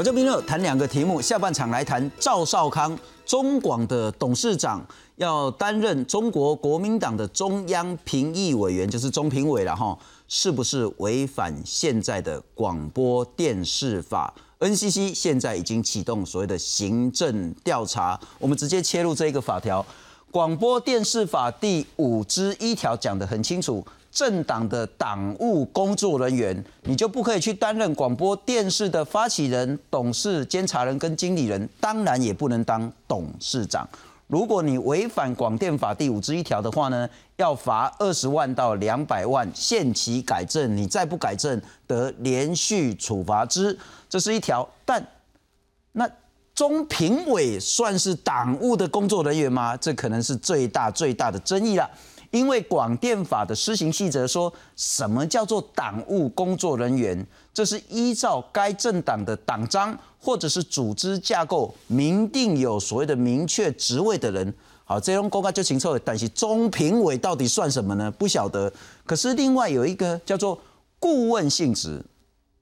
国家兵热谈两个题目，下半场来谈赵少康，中广的董事长要担任中国国民党的中央评议委员，就是中评委了哈，是不是违反现在的广播电视法？NCC 现在已经启动所谓的行政调查，我们直接切入这一个法条，广播电视法第五之一条讲得很清楚。政党的党务工作人员，你就不可以去担任广播电视的发起人、董事、监察人跟经理人，当然也不能当董事长。如果你违反广电法第五之一条的话呢，要罚二十万到两百万，限期改正。你再不改正，得连续处罚之。这是一条。但那中评委算是党务的工作人员吗？这可能是最大最大的争议了。因为广电法的施行细则说什么叫做党务工作人员？这是依照该政党的党章或者是组织架构明定有所谓的明确职位的人。好，这种公开就清楚了。但是中评委到底算什么呢？不晓得。可是另外有一个叫做顾问性质，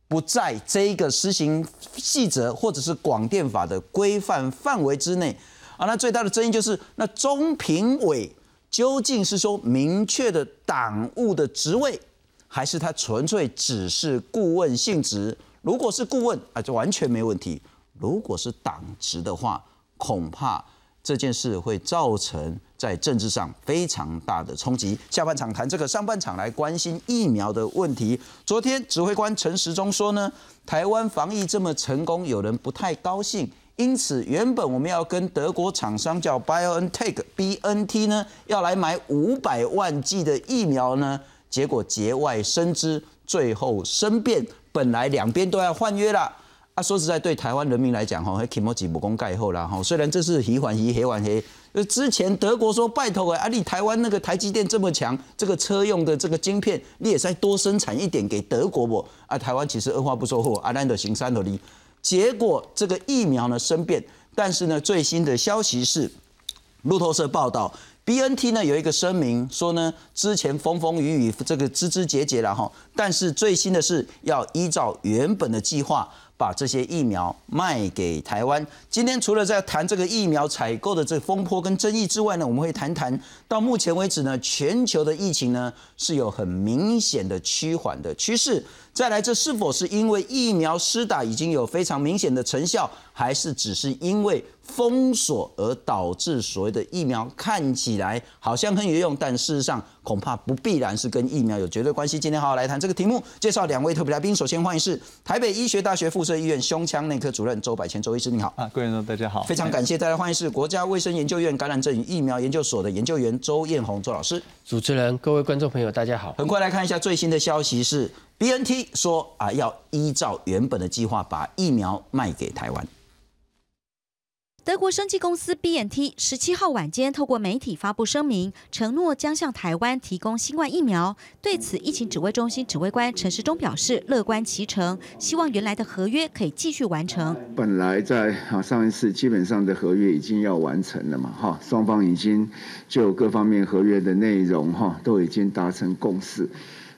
不在这一个施行细则或者是广电法的规范范围之内。啊，那最大的争议就是那中评委。究竟是说明确的党务的职位，还是他纯粹只是顾问性质？如果是顾问啊，就完全没问题；如果是党职的话，恐怕这件事会造成在政治上非常大的冲击。下半场谈这个，上半场来关心疫苗的问题。昨天指挥官陈时中说呢，台湾防疫这么成功，有人不太高兴。因此，原本我们要跟德国厂商叫 BioNTech（BNT） 呢，要来买五百万剂的疫苗呢，结果节外生枝，最后生变。本来两边都要换约了啊。说实在，对台湾人民来讲，哈，还 k m o 不公盖后啦哈。虽然这是黑还黑，黑还黑。呃，之前德国说拜托啊，你台湾那个台积电这么强，这个车用的这个晶片，你也再多生产一点给德国不？啊，台湾其实二话不说，货，阿兰德行三的力。结果这个疫苗呢生变，但是呢最新的消息是，路透社报道，B N T 呢有一个声明说呢，之前风风雨雨这个枝枝节节了哈，但是最新的是要依照原本的计划。把这些疫苗卖给台湾。今天除了在谈这个疫苗采购的这风波跟争议之外呢，我们会谈谈到目前为止呢，全球的疫情呢是有很明显的趋缓的趋势。再来，这是否是因为疫苗施打已经有非常明显的成效，还是只是因为封锁而导致所谓的疫苗看起来好像很有用，但事实上恐怕不必然是跟疫苗有绝对关系。今天好好来谈这个题目，介绍两位特别来宾。首先欢迎是台北医学大学附。设医院胸腔内科主任周百千周医师，你好啊，各位观众大家好，非常感谢大家欢迎是国家卫生研究院感染症与疫苗研究所的研究员周艳红周老师。主持人、各位观众朋友大家好，很快来看一下最新的消息是，B N T 说啊要依照原本的计划把疫苗卖给台湾。德国生技公司 BNT 十七号晚间透过媒体发布声明，承诺将向台湾提供新冠疫苗。对此，疫情指挥中心指挥官陈时中表示乐观其成，希望原来的合约可以继续完成。本来在啊上一次基本上的合约已经要完成了嘛，哈，双方已经就各方面合约的内容哈都已经达成共识。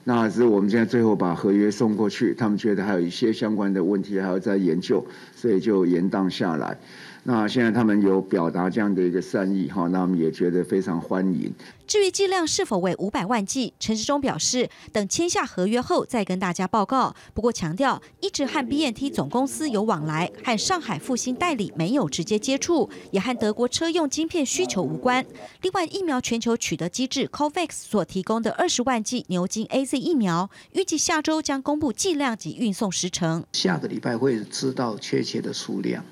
那是我们现在最后把合约送过去，他们觉得还有一些相关的问题还要再研究，所以就延宕下来。那现在他们有表达这样的一个善意哈，那我们也觉得非常欢迎。至于剂量是否为五百万剂，陈时中表示，等签下合约后再跟大家报告。不过强调，一直和 BNT 总公司有往来，和上海复兴代理没有直接接触，也和德国车用晶片需求无关。另外，疫苗全球取得机制 COVAX 所提供的二十万剂牛津 AZ 疫苗，预计下周将公布剂量及运送时程。下个礼拜会知道确切的数量。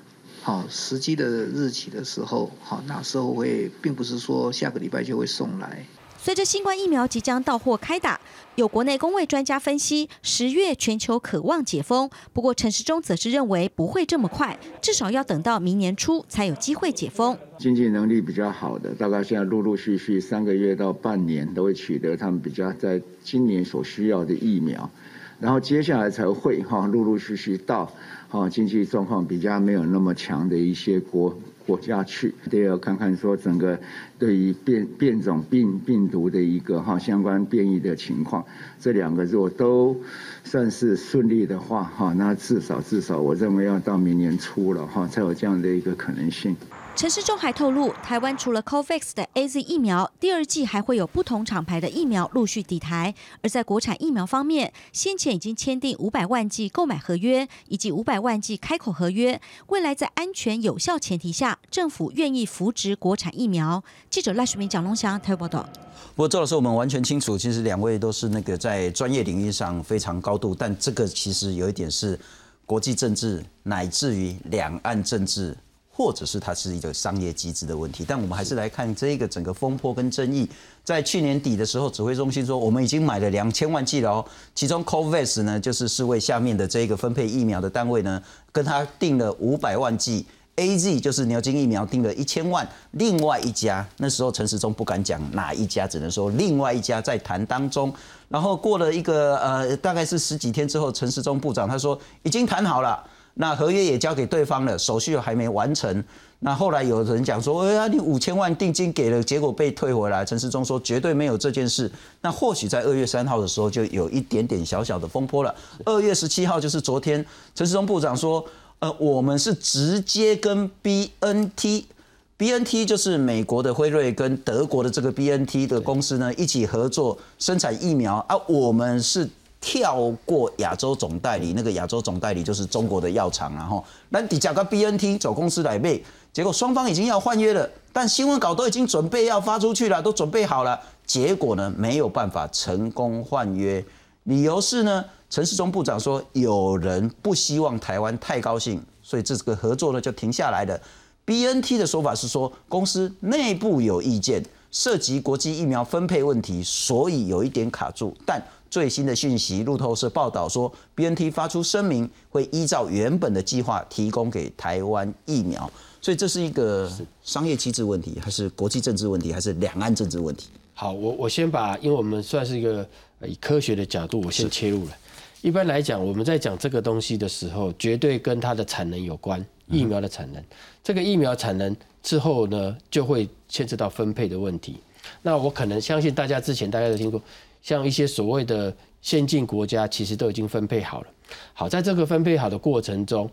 好，实际的日期的时候，好，那时候会，并不是说下个礼拜就会送来。随着新冠疫苗即将到货开打，有国内工位专家分析，十月全球渴望解封。不过陈时中则是认为不会这么快，至少要等到明年初才有机会解封。经济能力比较好的，大概现在陆陆续续三个月到半年都会取得他们比较在今年所需要的疫苗，然后接下来才会哈陆陆续续到。好，经济状况比较没有那么强的一些国国家去。第二，看看说整个对于变变种病病毒的一个哈相关变异的情况，这两个如果都算是顺利的话哈，那至少至少我认为要到明年初了哈，才有这样的一个可能性。陈时中还透露，台湾除了 COVAX 的 A Z 疫苗，第二季还会有不同厂牌的疫苗陆续抵台。而在国产疫苗方面，先前已经签订五百万剂购买合约以及五百万剂开口合约。未来在安全有效前提下，政府愿意扶植国产疫苗。记者赖淑明、蒋龙祥台报道。不过周老师，我们完全清楚，其实两位都是那个在专业领域上非常高度，但这个其实有一点是国际政治乃至于两岸政治。或者是它是一个商业机制的问题，但我们还是来看这一个整个风波跟争议。在去年底的时候，指挥中心说我们已经买了两千万剂了哦，其中 COVAX 呢就是世卫下面的这个分配疫苗的单位呢，跟他订了五百万剂，AZ 就是牛津疫苗订了一千万，另外一家那时候陈时中不敢讲哪一家，只能说另外一家在谈当中。然后过了一个呃大概是十几天之后，陈时中部长他说已经谈好了。那合约也交给对方了，手续还没完成。那后来有人讲说，哎呀，你五千万定金给了，结果被退回来。陈世忠说绝对没有这件事。那或许在二月三号的时候就有一点点小小的风波了。二月十七号就是昨天，陈世忠部长说，呃，我们是直接跟 B N T，B N T 就是美国的辉瑞跟德国的这个 B N T 的公司呢一起合作生产疫苗啊，我们是。跳过亚洲总代理，那个亚洲总代理就是中国的药厂，然后那底价个 B N T 走公司来背，结果双方已经要换约了，但新闻稿都已经准备要发出去了，都准备好了，结果呢没有办法成功换约，理由是呢，陈世忠部长说有人不希望台湾太高兴，所以这个合作呢就停下来了。B N T 的说法是说公司内部有意见，涉及国际疫苗分配问题，所以有一点卡住，但。最新的讯息，路透社报道说，B N T 发出声明，会依照原本的计划提供给台湾疫苗。所以这是一个商业机制问题，还是国际政治问题，还是两岸政治问题？好，我我先把，因为我们算是一个以科学的角度，我先切入了。一般来讲，我们在讲这个东西的时候，绝对跟它的产能有关，疫苗的产能。这个疫苗产能之后呢，就会牵涉到分配的问题。那我可能相信大家之前大家都听过。像一些所谓的先进国家，其实都已经分配好了。好，在这个分配好的过程中，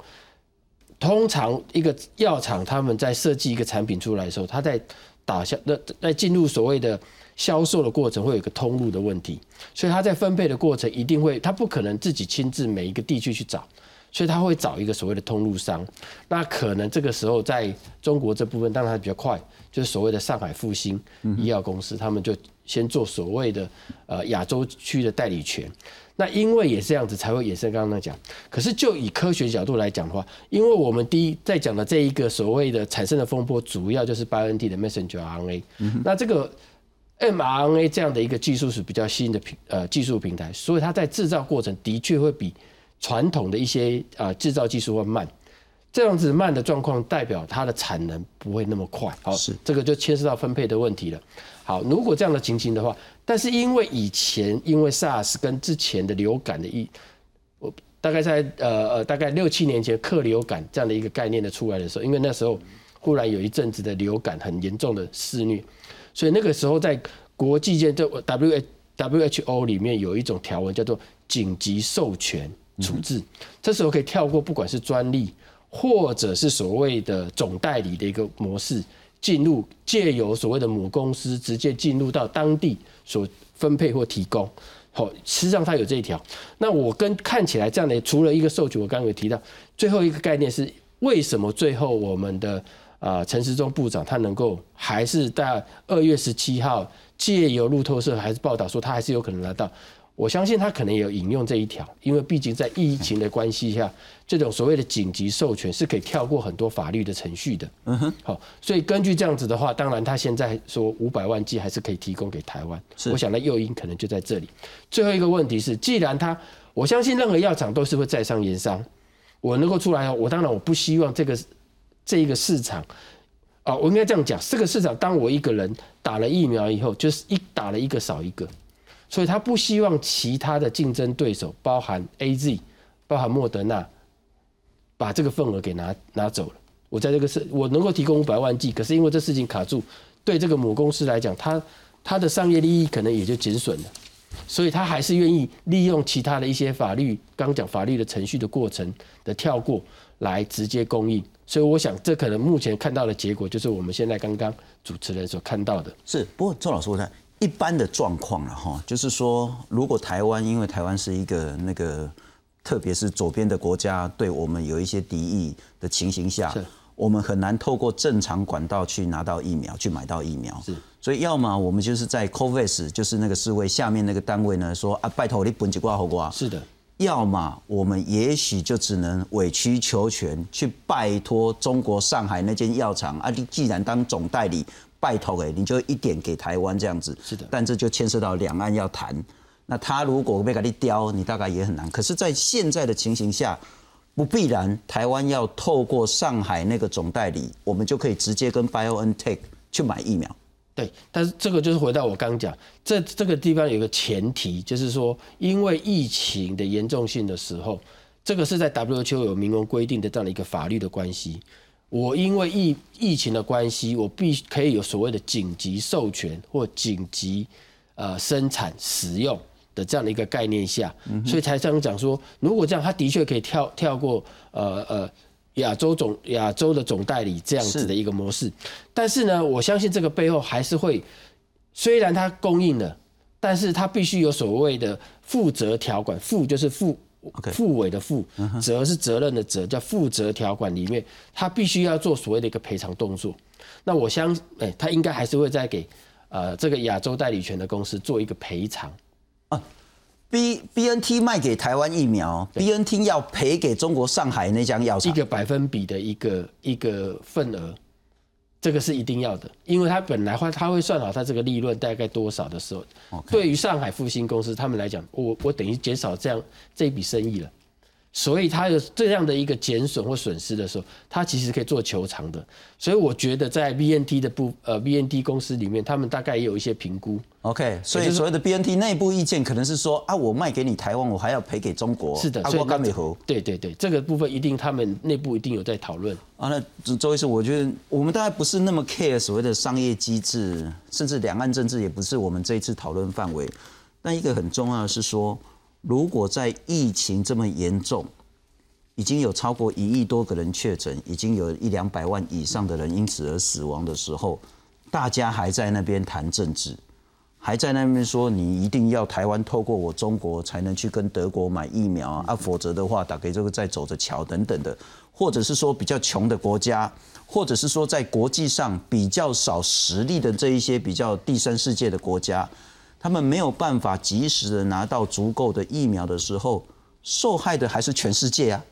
通常一个药厂他们在设计一个产品出来的时候，他在打销、那在进入所谓的销售的过程，会有一个通路的问题。所以他在分配的过程一定会，他不可能自己亲自每一个地区去找，所以他会找一个所谓的通路商。那可能这个时候在中国这部分，当然比较快，就是所谓的上海复兴医药公司，他们就。先做所谓的呃亚洲区的代理权，那因为也是这样子才会衍生刚刚那讲。可是就以科学角度来讲的话，因为我们第一在讲的这一个所谓的产生的风波，主要就是 BNT 的 messenger RNA。那这个 mRNA 这样的一个技术是比较新的平呃技术平台，所以它在制造过程的确会比传统的一些啊制造技术会慢。这样子慢的状况，代表它的产能不会那么快。好，是这个就牵涉到分配的问题了。好，如果这样的情形的话，但是因为以前因为 SARS 跟之前的流感的一，我大概在呃呃大概六七年前克流感这样的一个概念的出来的时候，因为那时候忽然有一阵子的流感很严重的肆虐，所以那个时候在国际间就 W WHO 里面有一种条文叫做紧急授权处置，这时候可以跳过不管是专利或者是所谓的总代理的一个模式。进入借由所谓的母公司直接进入到当地所分配或提供，好，实际上它有这一条。那我跟看起来这样的，除了一个授权，我刚刚有提到，最后一个概念是为什么最后我们的啊陈时中部长他能够还是在二月十七号借由路透社还是报道说他还是有可能拿到。我相信他可能也有引用这一条，因为毕竟在疫情的关系下，这种所谓的紧急授权是可以跳过很多法律的程序的。嗯哼，好，所以根据这样子的话，当然他现在说五百万剂还是可以提供给台湾。是，我想那诱因可能就在这里。最后一个问题是，既然他，我相信任何药厂都是会在商言商，我能够出来，我当然我不希望这个这一个市场，啊，我应该这样讲，这个市场当我一个人打了疫苗以后，就是一打了一个少一个。所以他不希望其他的竞争对手，包含 A Z，包含莫德纳，把这个份额给拿拿走了。我在这个事，我能够提供五百万剂，可是因为这事情卡住，对这个母公司来讲，它它的商业利益可能也就减损了，所以他还是愿意利用其他的一些法律，刚讲法律的程序的过程的跳过来直接供应。所以我想，这可能目前看到的结果，就是我们现在刚刚主持人所看到的。是，不过周老师，我看一般的状况了哈，就是说，如果台湾因为台湾是一个那个。特别是左边的国家对我们有一些敌意的情形下，我们很难透过正常管道去拿到疫苗，去买到疫苗。是，所以要么我们就是在 COVAX，就是那个世卫下面那个单位呢，说啊，拜托你本几挂好挂。是的。要么我们也许就只能委曲求全，去拜托中国上海那间药厂啊，你既然当总代理，拜托哎，你就一点给台湾这样子。是的。但这就牵涉到两岸要谈。那他如果被给你雕，你大概也很难。可是，在现在的情形下，不必然台湾要透过上海那个总代理，我们就可以直接跟 BioNTech 去买疫苗。对，但是这个就是回到我刚讲，这这个地方有个前提，就是说，因为疫情的严重性的时候，这个是在 WHO 有明文规定的这样的一个法律的关系。我因为疫疫情的关系，我必可以有所谓的紧急授权或紧急呃生产使用。的这样的一个概念下，所以才这样讲说，如果这样，他的确可以跳跳过呃呃亚洲总亚洲的总代理这样子的一个模式。但是呢，我相信这个背后还是会，虽然它供应了，但是它必须有所谓的负责条款，负就是负负委的负，责是责任的责，叫负责条款里面，他必须要做所谓的一个赔偿动作。那我相哎，他应该还是会再给呃这个亚洲代理权的公司做一个赔偿。啊，B B N T 卖给台湾疫苗，B N T 要赔给中国上海那家药厂一个百分比的一个一个份额，这个是一定要的，因为他本来话他会算好他这个利润大概多少的时候，对于上海复兴公司他们来讲，我我等于减少这样这一笔生意了。所以它有这样的一个减损或损失的时候，它其实可以做求偿的。所以我觉得在 BNT 的部呃 BNT 公司里面，他们大概也有一些评估。OK，所以所谓的 BNT 内部意见可能是说啊，我卖给你台湾，我还要赔给中国。是的，阿国甘美和。对对对，这个部分一定他们内部一定有在讨论。啊，那周医师，我觉得我们大概不是那么 care 所谓的商业机制，甚至两岸政治也不是我们这一次讨论范围。但一个很重要的是说。如果在疫情这么严重，已经有超过一亿多个人确诊，已经有一两百万以上的人因此而死亡的时候，大家还在那边谈政治，还在那边说你一定要台湾透过我中国才能去跟德国买疫苗啊，否则的话打给这个再走着瞧等等的，或者是说比较穷的国家，或者是说在国际上比较少实力的这一些比较第三世界的国家。他们没有办法及时的拿到足够的疫苗的时候，受害的还是全世界啊。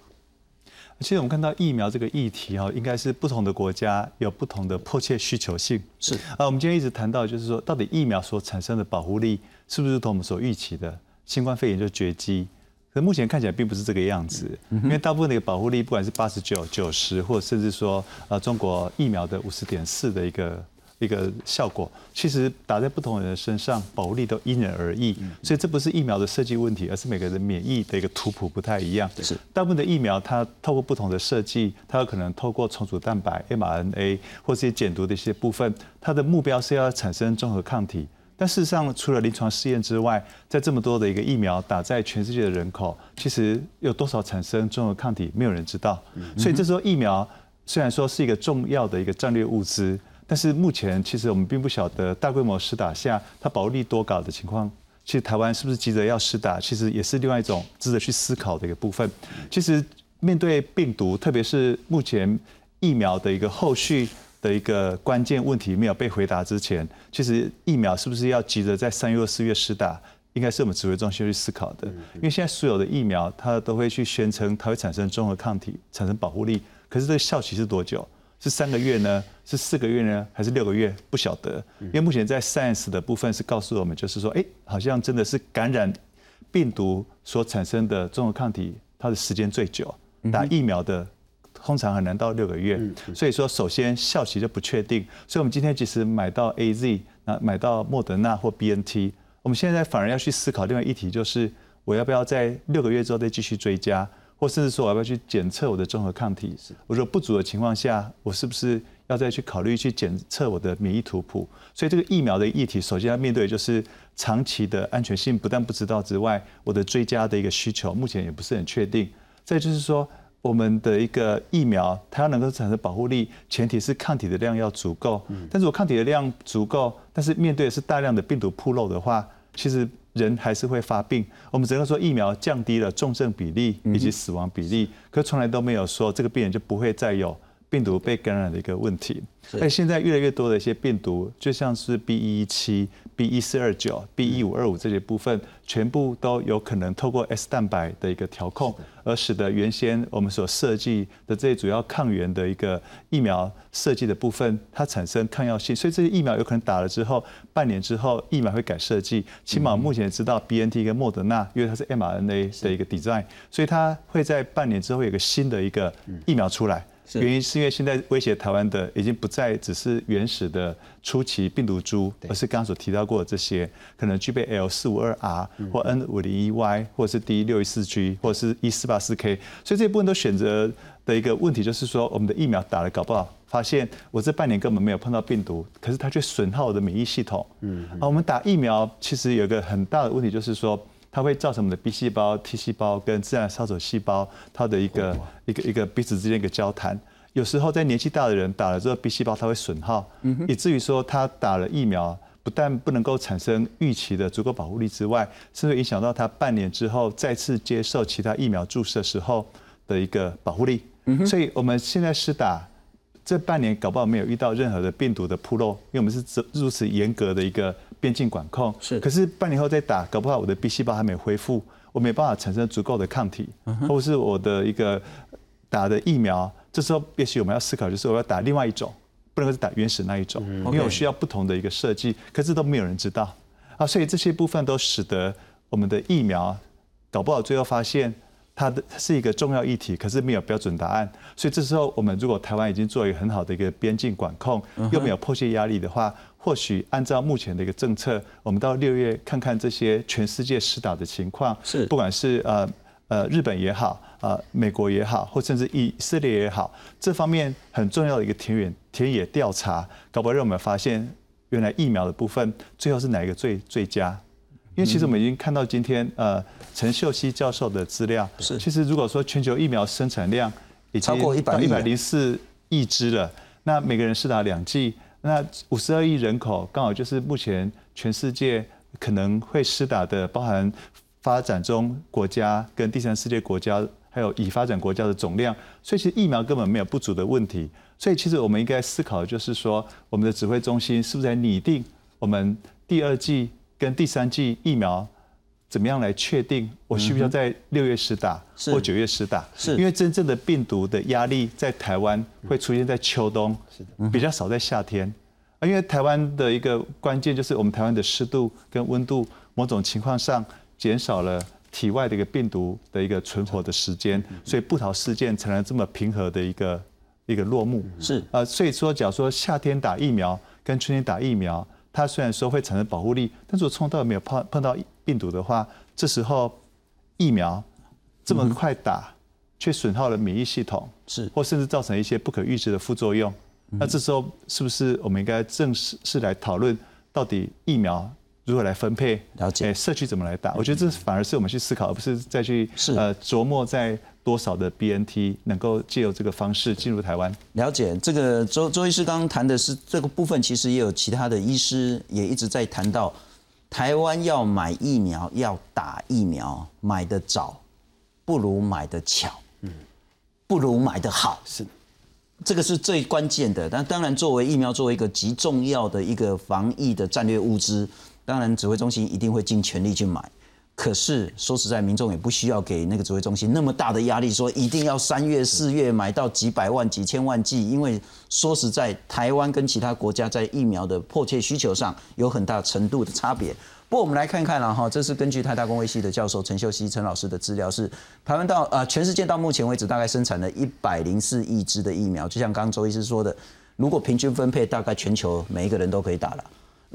其实我们看到疫苗这个议题哈，应该是不同的国家有不同的迫切需求性。是啊，我们今天一直谈到，就是说，到底疫苗所产生的保护力是不是同我们所预期的？新冠肺炎就绝迹，可目前看起来并不是这个样子。因为大部分的一个保护力，不管是八十九、九十，或甚至说呃中国疫苗的五十点四的一个。一个效果，其实打在不同人的身上，保护力都因人而异，所以这不是疫苗的设计问题，而是每个人免疫的一个图谱不太一样。是大部分的疫苗，它透过不同的设计，它有可能透过重组蛋白 mRNA 或这些减毒的一些部分，它的目标是要产生综合抗体。但事实上，除了临床试验之外，在这么多的一个疫苗打在全世界的人口，其实有多少产生综合抗体，没有人知道。所以这时候疫苗虽然说是一个重要的一个战略物资。但是目前其实我们并不晓得大规模施打下它保护力多高的情况，其实台湾是不是急着要施打，其实也是另外一种值得去思考的一个部分。其实面对病毒，特别是目前疫苗的一个后续的一个关键问题没有被回答之前，其实疫苗是不是要急着在三月、四月施打，应该是我们指挥中心去思考的。因为现在所有的疫苗，它都会去宣称它会产生综合抗体，产生保护力，可是这个效期是多久？是三个月呢？是四个月呢？还是六个月？不晓得。因为目前在 science 的部分是告诉我们，就是说，哎，好像真的是感染病毒所产生的综合抗体，它的时间最久。打疫苗的通常很难到六个月。所以说，首先效期就不确定。所以我们今天即使买到 A Z，那买到莫德纳或 B N T，我们现在反而要去思考另外一题，就是我要不要在六个月之后再继续追加？或甚至说我要不要去检测我的综合抗体？我说不足的情况下，我是不是要再去考虑去检测我的免疫图谱？所以这个疫苗的议题，首先要面对就是长期的安全性不但不知道之外，我的追加的一个需求目前也不是很确定。再就是说，我们的一个疫苗它要能够产生保护力，前提是抗体的量要足够。但是我抗体的量足够，但是面对的是大量的病毒铺漏的话，其实。人还是会发病，我们只能说疫苗降低了重症比例以及死亡比例，可从来都没有说这个病人就不会再有病毒被感染的一个问题。而现在越来越多的一些病毒，就像是 B 一一七、B 一四二九、B 一五二五这些部分，全部都有可能透过 S 蛋白的一个调控，而使得原先我们所设计的这些主要抗原的一个疫苗设计的部分，它产生抗药性。所以这些疫苗有可能打了之后，半年之后疫苗会改设计。起码目前知道 B N T 跟莫德纳，因为它是 m R N A 的一个 design，所以它会在半年之后有个新的一个疫苗出来。原因是因为现在威胁台湾的已经不再只是原始的初期病毒株，而是刚刚所提到过的这些可能具备 L 四五二 R 或 N 五零一 Y 或者是 D 六一四 G 或者是一四八四 K，所以这部分都选择的一个问题就是说，我们的疫苗打了搞不好发现我这半年根本没有碰到病毒，可是它却损耗我的免疫系统。嗯，啊，我们打疫苗其实有一个很大的问题就是说。它会造成我们的 B 细胞、T 细胞跟自然杀手细胞它的一个一个一个彼此之间一个交谈。有时候在年纪大的人打了之后，B 细胞它会损耗，以至于说他打了疫苗，不但不能够产生预期的足够保护力之外，甚至影响到他半年之后再次接受其他疫苗注射时候的一个保护力。所以我们现在是打。这半年搞不好没有遇到任何的病毒的铺漏，因为我们是如此严格的一个边境管控。是，可是半年后再打，搞不好我的 B 细胞还没恢复，我没办法产生足够的抗体，或是我的一个打的疫苗，这时候也许我们要思考，就是我要打另外一种，不能够是打原始那一种，因为我需要不同的一个设计，可是都没有人知道啊，所以这些部分都使得我们的疫苗搞不好最后发现。它的是一个重要议题，可是没有标准答案，所以这时候我们如果台湾已经做一个很好的一个边境管控，又没有迫切压力的话，或许按照目前的一个政策，我们到六月看看这些全世界施打的情况，是。不管是呃呃日本也好，呃美国也好，或甚至以色列也好，这方面很重要的一个田园田野调查，搞不好让我们发现原来疫苗的部分最后是哪一个最最佳。因为其实我们已经看到今天，呃，陈秀熙教授的资料是，其实如果说全球疫苗生产量已经超过一百一百零四亿支了，那每个人施打两剂，那五十二亿人口刚好就是目前全世界可能会施打的，包含发展中国家跟第三世界国家，还有已发展国家的总量，所以其实疫苗根本没有不足的问题。所以其实我们应该思考的就是说，我们的指挥中心是不是在拟定我们第二季？跟第三剂疫苗怎么样来确定我需不需要在六月时打或九月时打？是，因为真正的病毒的压力在台湾会出现在秋冬，是的，比较少在夏天。啊，因为台湾的一个关键就是我们台湾的湿度跟温度某种情况上减少了体外的一个病毒的一个存活的时间，所以布桃事件才能这么平和的一个一个落幕。是啊，所以说假如说夏天打疫苗跟春天打疫苗。它虽然说会产生保护力，但是我从头到没有碰碰到病毒的话，这时候疫苗这么快打，却损耗了免疫系统，是或甚至造成一些不可预知的副作用。那这时候是不是我们应该正式是来讨论到底疫苗如何来分配？了解，社区怎么来打？我觉得这反而是我们去思考，而不是再去呃琢磨在。多少的 BNT 能够借由这个方式进入台湾？了解这个周周医师刚刚谈的是这个部分，其实也有其他的医师也一直在谈到，台湾要买疫苗要打疫苗，买的早不如买的巧，嗯，不如买的好，是这个是最关键的。但当然，作为疫苗作为一个极重要的一个防疫的战略物资，当然指挥中心一定会尽全力去买。可是说实在，民众也不需要给那个指挥中心那么大的压力，说一定要三月、四月买到几百万、几千万剂。因为说实在，台湾跟其他国家在疫苗的迫切需求上有很大程度的差别。不过我们来看看了哈，这是根据台大公卫系的教授陈秀熙陈老师的资料，是台湾到呃全世界到目前为止大概生产了一百零四亿支的疫苗。就像刚刚周医师说的，如果平均分配，大概全球每一个人都可以打了。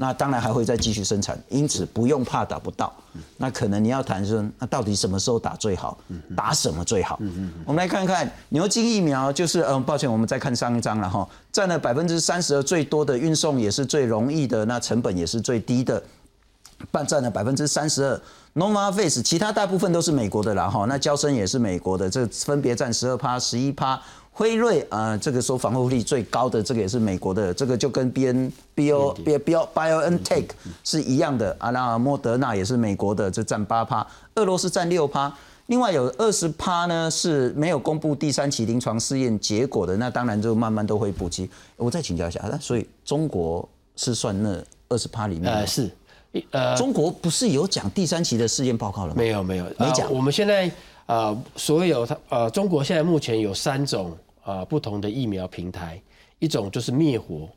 那当然还会再继续生产，因此不用怕打不到。那可能你要谈说，那到底什么时候打最好？打什么最好？我们来看看牛津疫苗，就是嗯，抱歉，我们再看上一张了哈，占了百分之三十二最多的，运送也是最容易的，那成本也是最低的，半占了百分之三十二。Novavax 其他大部分都是美国的啦哈，那交生也是美国的，这分别占十二趴、十一趴。辉瑞啊，这个说防护力最高的，这个也是美国的，这个就跟 B N B O B B O BioNTech 是一样的啊。那莫德纳也是美国的，这占八趴，俄罗斯占六趴，另外有二十趴呢是没有公布第三期临床试验结果的，那当然就慢慢都会补齐。我再请教一下，那所以中国是算那二十趴里面？呃，是，呃，中国不是有讲第三期的试验报告了吗？没有，没有，没讲。我们现在。啊，所有它呃，中国现在目前有三种啊不同的疫苗平台，一种就是灭活，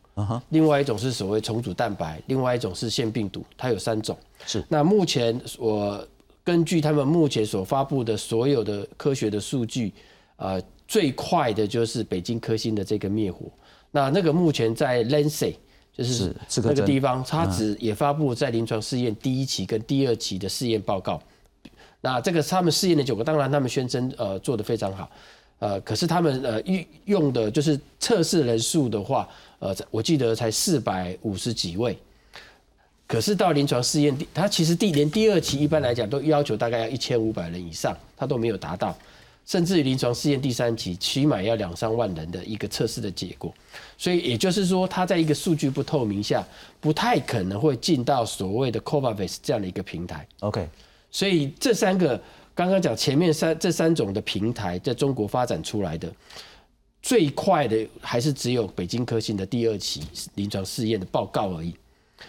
另外一种是所谓重组蛋白，另外一种是腺病毒，它有三种。是。那目前我根据他们目前所发布的所有的科学的数据，呃，最快的就是北京科兴的这个灭活。那那个目前在 Lancet 就是那个地方，它只也发布在临床试验第一期跟第二期的试验报告。那这个他们试验的九个，当然他们宣称呃做的非常好，呃，可是他们呃用用的就是测试人数的话，呃，我记得才四百五十几位，可是到临床试验第，他其实第连第二期一般来讲都要求大概要一千五百人以上，他都没有达到，甚至于临床试验第三期起码要两三万人的一个测试的结果，所以也就是说，他在一个数据不透明下，不太可能会进到所谓的 Covax 这样的一个平台。OK。所以这三个刚刚讲前面三这三种的平台在中国发展出来的最快的还是只有北京科兴的第二期临床试验的报告而已。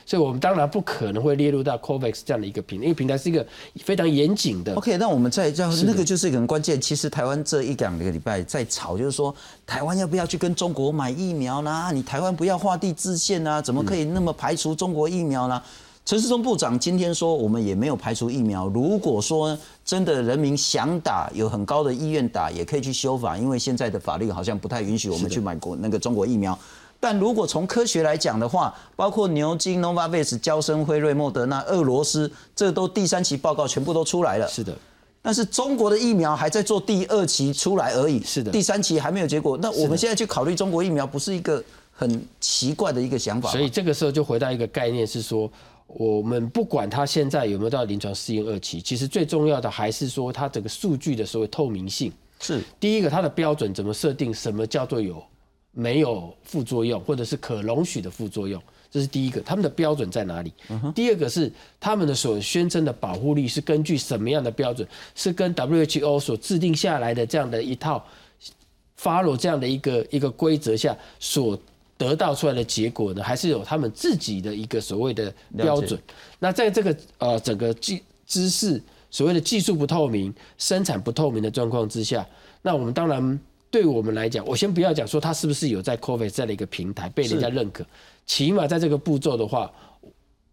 所以我们当然不可能会列入到 COVAX 这样的一个平，因为平台是一个非常严谨的。OK，那我们再样那个就是一个很关键。其实台湾这一两个礼拜在吵，就是说台湾要不要去跟中国买疫苗啦？你台湾不要画地自限啊？怎么可以那么排除中国疫苗呢？陈世忠部长今天说，我们也没有排除疫苗。如果说真的人民想打，有很高的意愿打，也可以去修法，因为现在的法律好像不太允许我们去买国那个中国疫苗。但如果从科学来讲的话，包括牛津、Novavax、交生、辉瑞、莫德纳、俄罗斯，这都第三期报告全部都出来了。是的。但是中国的疫苗还在做第二期出来而已。是的。第三期还没有结果。那我们现在去考虑中国疫苗，不是一个很奇怪的一个想法。所以这个时候就回到一个概念是说。我们不管它现在有没有到临床试验二期，其实最重要的还是说它整个数据的所谓透明性。是第一个，它的标准怎么设定？什么叫做有没有副作用，或者是可容许的副作用？这是第一个，他们的标准在哪里？第二个是他们的所宣称的保护力是根据什么样的标准？是跟 WHO 所制定下来的这样的一套 follow 这样的一个一个规则下所。得到出来的结果呢，还是有他们自己的一个所谓的标准。那在这个呃整个技知识所谓的技术不透明、生产不透明的状况之下，那我们当然对我们来讲，我先不要讲说它是不是有在 COVID 这样的一个平台被人家认可，起码在这个步骤的话，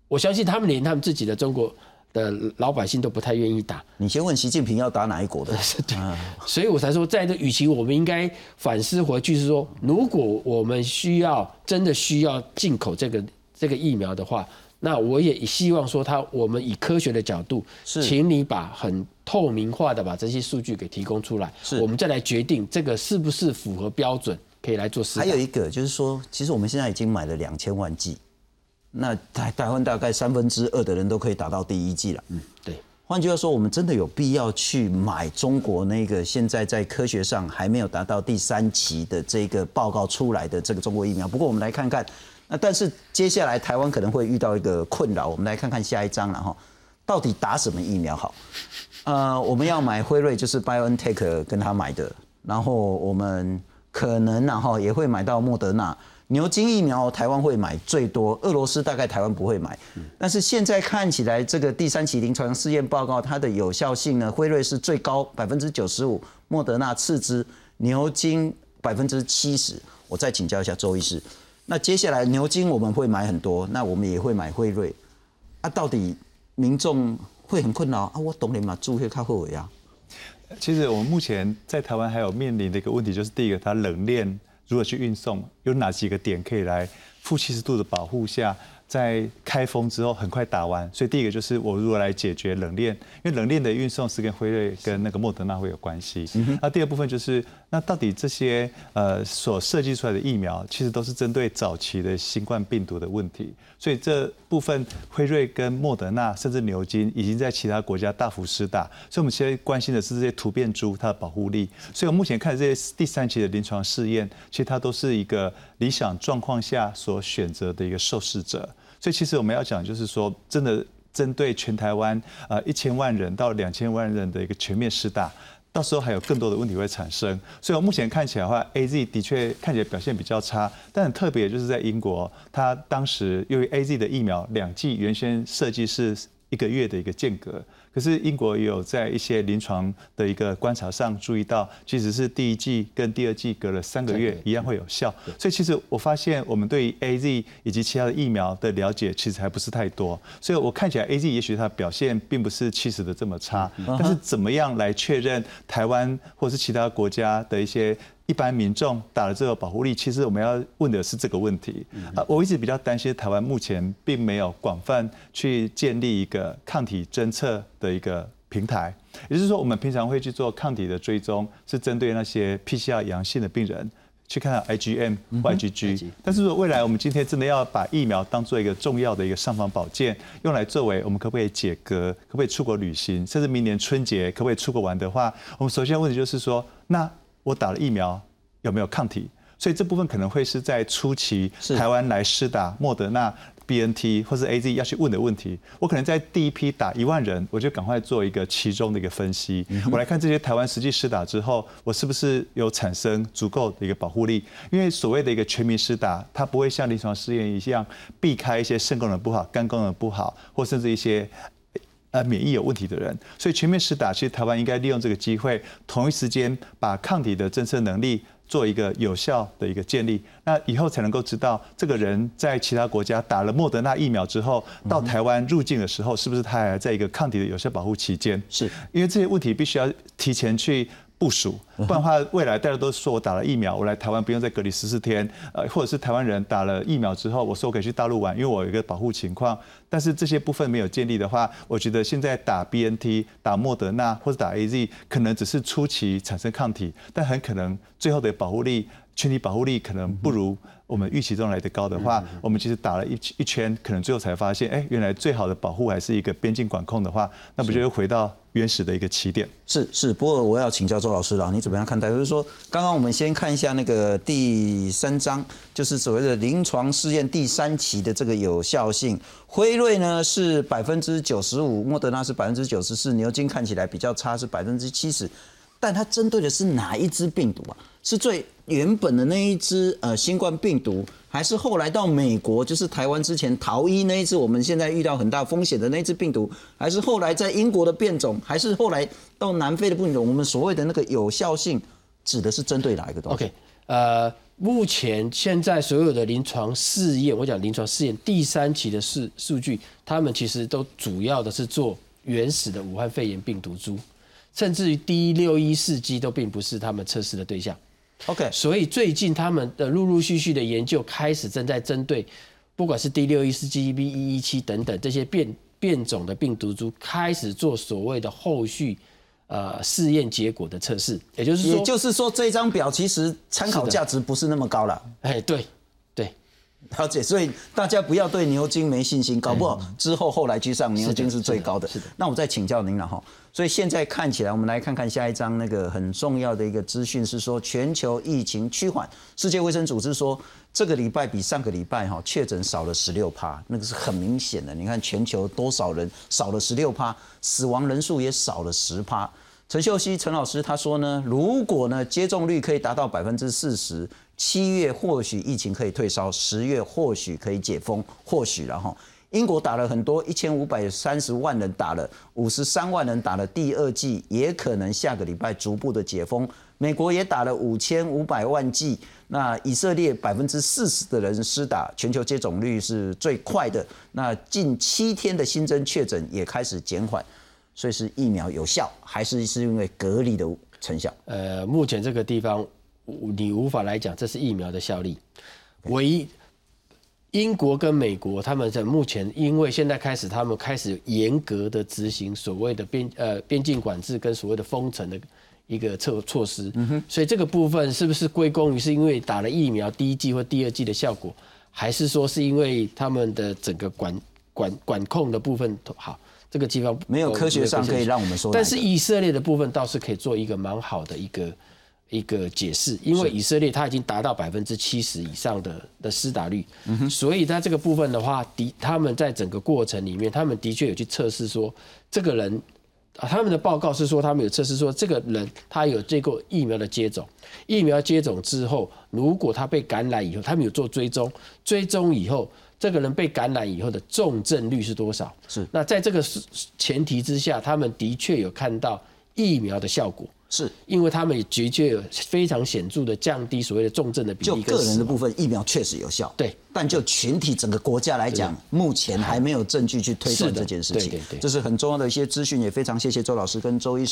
我相信他们连他们自己的中国。的老百姓都不太愿意打。你先问习近平要打哪一国的？对，所以我才说，在这与其我们应该反思回去，是说，如果我们需要真的需要进口这个这个疫苗的话，那我也希望说，他我们以科学的角度，是，请你把很透明化的把这些数据给提供出来，是，我们再来决定这个是不是符合标准，可以来做试。还有一个就是说，其实我们现在已经买了两千万剂。那台台湾大概三分之二的人都可以打到第一剂了。嗯，对。换句话说，我们真的有必要去买中国那个现在在科学上还没有达到第三期的这个报告出来的这个中国疫苗。不过我们来看看，那但是接下来台湾可能会遇到一个困扰。我们来看看下一章了哈，到底打什么疫苗好？呃，我们要买辉瑞，就是 BioNTech 跟他买的，然后我们可能然后也会买到莫德纳。牛津疫苗台湾会买最多，俄罗斯大概台湾不会买。但是现在看起来，这个第三期临床试验报告它的有效性呢，辉瑞是最高百分之九十五，莫德纳次之，牛津百分之七十。我再请教一下周医师，那接下来牛津我们会买很多，那我们也会买辉瑞，啊，到底民众会很困扰啊？我懂你嘛，注会靠后尾啊。其实我们目前在台湾还有面临的一个问题，就是第一个，它冷链。如何去运送？有哪几个点可以来负七十度的保护下，在开封之后很快打完，所以第一个就是我如何来解决冷链，因为冷链的运送是跟辉瑞跟那个莫德纳会有关系。那第二部分就是那到底这些呃所设计出来的疫苗，其实都是针对早期的新冠病毒的问题，所以这部分辉瑞跟莫德纳甚至牛津已经在其他国家大幅施打，所以我们现在关心的是这些突变株它的保护力。所以我目前看这些第三期的临床试验，其实它都是一个理想状况下所选择的一个受试者。所以其实我们要讲，就是说，真的针对全台湾呃一千万人到两千万人的一个全面施打，到时候还有更多的问题会产生。所以我目前看起来的话，A Z 的确看起来表现比较差，但很特别就是在英国，它当时由于 A Z 的疫苗两剂原先设计是一个月的一个间隔。可是英国也有在一些临床的一个观察上注意到，即使是第一季跟第二季隔了三个月，一样会有效。所以其实我发现我们对于 A Z 以及其他的疫苗的了解其实还不是太多。所以我看起来 A Z 也许它表现并不是七十的这么差，但是怎么样来确认台湾或是其他国家的一些？一般民众打了这个保护力，其实我们要问的是这个问题啊。我一直比较担心台湾目前并没有广泛去建立一个抗体侦测的一个平台，也就是说，我们平常会去做抗体的追踪，是针对那些 PCR 阳性的病人去看 IgM、IgG。但是说未来我们今天真的要把疫苗当做一个重要的一个尚方宝剑，用来作为我们可不可以解隔、可不可以出国旅行，甚至明年春节可不可以出国玩的话，我们首先问题就是说那。我打了疫苗有没有抗体？所以这部分可能会是在初期台湾来施打莫德纳、B N T 或是 A Z 要去问的问题。我可能在第一批打一万人，我就赶快做一个其中的一个分析。我来看这些台湾实际施打之后，我是不是有产生足够的一个保护力？因为所谓的一个全民施打，它不会像临床试验一样避开一些肾功能不好、肝功能不好，或甚至一些。呃，免疫有问题的人，所以全面施打，其实台湾应该利用这个机会，同一时间把抗体的侦测能力做一个有效的一个建立，那以后才能够知道这个人在其他国家打了莫德纳疫苗之后，到台湾入境的时候，是不是他还在一个抗体的有效保护期间？是因为这些问题必须要提前去。部署，不然的话，未来大家都说我打了疫苗，我来台湾不用再隔离十四天，呃，或者是台湾人打了疫苗之后，我说我可以去大陆玩，因为我有一个保护情况。但是这些部分没有建立的话，我觉得现在打 B N T、打莫德纳或者打 A Z，可能只是初期产生抗体，但很可能最后的保护力、群体保护力可能不如我们预期中来的高的话，我们其实打了一一圈，可能最后才发现，哎，原来最好的保护还是一个边境管控的话，那不就又回到？原始的一个起点是是，不过我要请教周老师了，你怎么样看待？就是说，刚刚我们先看一下那个第三章，就是所谓的临床试验第三期的这个有效性，辉瑞呢是百分之九十五，莫德纳是百分之九十四，牛津看起来比较差，是百分之七十。但它针对的是哪一支病毒啊？是最原本的那一支呃新冠病毒，还是后来到美国就是台湾之前逃逸那一次？我们现在遇到很大风险的那一次病毒，还是后来在英国的变种，还是后来到南非的变种？我们所谓的那个有效性指的是针对哪一个东西？OK，呃，目前现在所有的临床试验，我讲临床试验第三期的数数据，他们其实都主要的是做原始的武汉肺炎病毒株。甚至于 D 六一四 G 都并不是他们测试的对象。OK，所以最近他们的陆陆续续的研究开始正在针对，不管是 D 六一四 G、B 一一七等等这些变变种的病毒株，开始做所谓的后续呃试验结果的测试。也就是说，也就是说，这张表其实参考价值不是那么高了。哎，对。了解，所以大家不要对牛津没信心，搞不好之后后来居上，牛津是最高的。是的，那我再请教您了哈。所以现在看起来，我们来看看下一章那个很重要的一个资讯是说，全球疫情趋缓。世界卫生组织说，这个礼拜比上个礼拜哈确诊少了十六趴，那个是很明显的。你看全球多少人少了十六趴，死亡人数也少了十趴。陈秀熙陈老师他说呢，如果呢接种率可以达到百分之四十。七月或许疫情可以退烧，十月或许可以解封，或许然后英国打了很多，一千五百三十万人打了，五十三万人打了第二剂，也可能下个礼拜逐步的解封。美国也打了五千五百万剂，那以色列百分之四十的人施打，全球接种率是最快的。那近七天的新增确诊也开始减缓，所以是疫苗有效，还是是因为隔离的成效？呃，目前这个地方。你无法来讲这是疫苗的效力，唯一英国跟美国他们在目前，因为现在开始他们开始严格的执行所谓的边呃边境管制跟所谓的封城的一个措措施，所以这个部分是不是归功于是因为打了疫苗第一剂或第二剂的效果，还是说是因为他们的整个管管管控的部分好？这个地方没有科学上可以让我们说，但是以色列的部分倒是可以做一个蛮好的一个。一个解释，因为以色列它已经达到百分之七十以上的的施打率，所以它这个部分的话，的他们在整个过程里面，他们的确有去测试说，这个人啊，他们的报告是说，他们有测试说，这个人他有这个疫苗的接种，疫苗接种之后，如果他被感染以后，他们有做追踪，追踪以后，这个人被感染以后的重症率是多少？是那在这个前提之下，他们的确有看到疫苗的效果。是因为他们也的确有非常显著的降低所谓的重症的比例。就个人的部分，疫苗确实有效。对，但就群体整个国家来讲，目前还没有证据去推断这件事情。对对对，这是很重要的一些资讯，也非常谢谢周老师跟周医师。